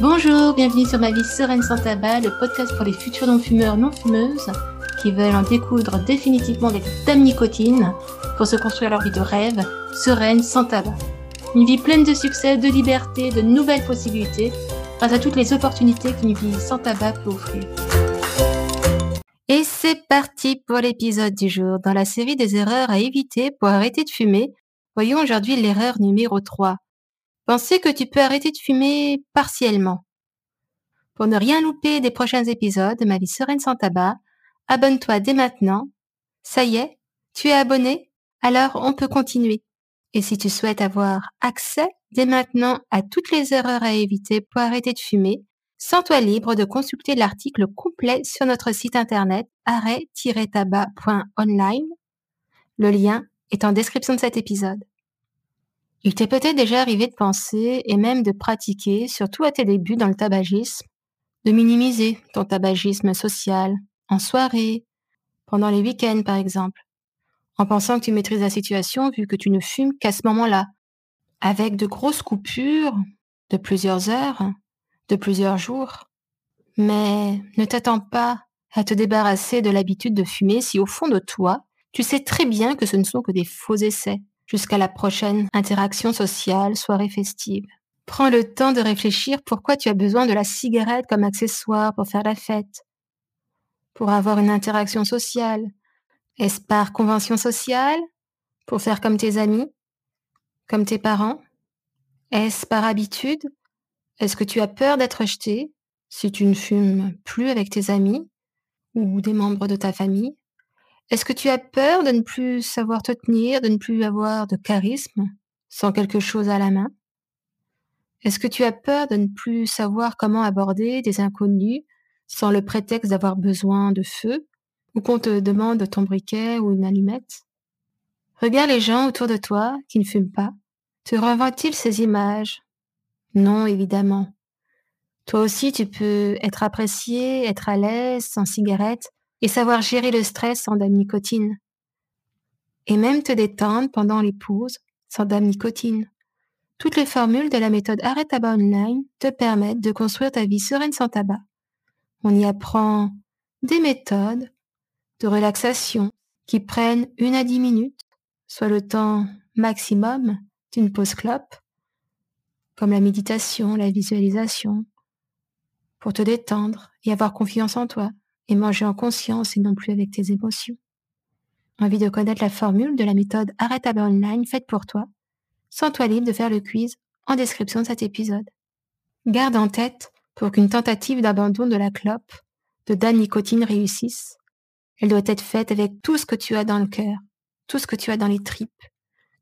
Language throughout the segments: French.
Bonjour, bienvenue sur Ma vie sereine sans tabac, le podcast pour les futurs non-fumeurs non-fumeuses qui veulent en découdre définitivement avec dame nicotine pour se construire leur vie de rêve, sereine sans tabac. Une vie pleine de succès, de liberté, de nouvelles possibilités, grâce à toutes les opportunités qu'une vie sans tabac peut offrir. Et c'est parti pour l'épisode du jour. Dans la série des erreurs à éviter pour arrêter de fumer, voyons aujourd'hui l'erreur numéro 3. Pensez que tu peux arrêter de fumer partiellement. Pour ne rien louper des prochains épisodes de Ma vie sereine sans tabac, abonne-toi dès maintenant. Ça y est, tu es abonné Alors on peut continuer. Et si tu souhaites avoir accès dès maintenant à toutes les erreurs à éviter pour arrêter de fumer, sens-toi libre de consulter l'article complet sur notre site internet arrêt-tabac.online. Le lien est en description de cet épisode. Il t'est peut-être déjà arrivé de penser et même de pratiquer, surtout à tes débuts dans le tabagisme, de minimiser ton tabagisme social, en soirée, pendant les week-ends par exemple, en pensant que tu maîtrises la situation vu que tu ne fumes qu'à ce moment-là, avec de grosses coupures de plusieurs heures, de plusieurs jours. Mais ne t'attends pas à te débarrasser de l'habitude de fumer si au fond de toi, tu sais très bien que ce ne sont que des faux essais jusqu'à la prochaine interaction sociale, soirée festive. Prends le temps de réfléchir pourquoi tu as besoin de la cigarette comme accessoire pour faire la fête, pour avoir une interaction sociale. Est-ce par convention sociale, pour faire comme tes amis, comme tes parents? Est-ce par habitude? Est-ce que tu as peur d'être rejeté si tu ne fumes plus avec tes amis ou des membres de ta famille? Est-ce que tu as peur de ne plus savoir te tenir, de ne plus avoir de charisme sans quelque chose à la main? Est-ce que tu as peur de ne plus savoir comment aborder des inconnus sans le prétexte d'avoir besoin de feu? Ou qu'on te demande ton briquet ou une allumette Regarde les gens autour de toi qui ne fument pas. Te renvoient-ils ces images? Non, évidemment. Toi aussi, tu peux être apprécié, être à l'aise, sans cigarette, et savoir gérer le stress sans dame nicotine. Et même te détendre pendant les pauses sans dame nicotine. Toutes les formules de la méthode Arrête Tabac Online te permettent de construire ta vie sereine sans tabac. On y apprend des méthodes de relaxation qui prennent une à dix minutes, soit le temps maximum d'une pause clope, comme la méditation, la visualisation, pour te détendre et avoir confiance en toi et manger en conscience et non plus avec tes émotions. Envie de connaître la formule de la méthode Arrête Online faite pour toi Sens-toi libre de faire le quiz en description de cet épisode. Garde en tête, pour qu'une tentative d'abandon de la clope, de dame nicotine réussisse, elle doit être faite avec tout ce que tu as dans le cœur, tout ce que tu as dans les tripes.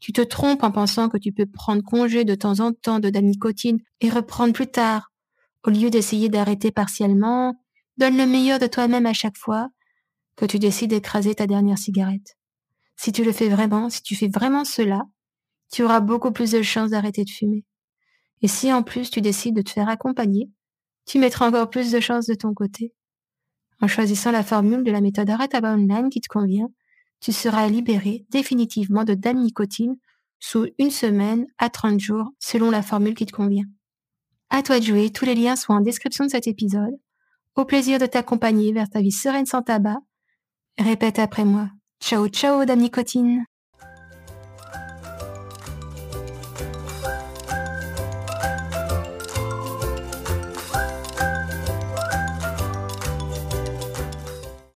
Tu te trompes en pensant que tu peux prendre congé de temps en temps de dame nicotine et reprendre plus tard, au lieu d'essayer d'arrêter partiellement Donne le meilleur de toi-même à chaque fois que tu décides d'écraser ta dernière cigarette. Si tu le fais vraiment, si tu fais vraiment cela, tu auras beaucoup plus de chances d'arrêter de fumer. Et si en plus tu décides de te faire accompagner, tu mettras encore plus de chances de ton côté. En choisissant la formule de la méthode Tabac Online qui te convient, tu seras libéré définitivement de dame nicotine sous une semaine à 30 jours selon la formule qui te convient. À toi de jouer, tous les liens sont en description de cet épisode. Au plaisir de t'accompagner vers ta vie sereine sans tabac. Répète après moi. Ciao ciao, dame nicotine.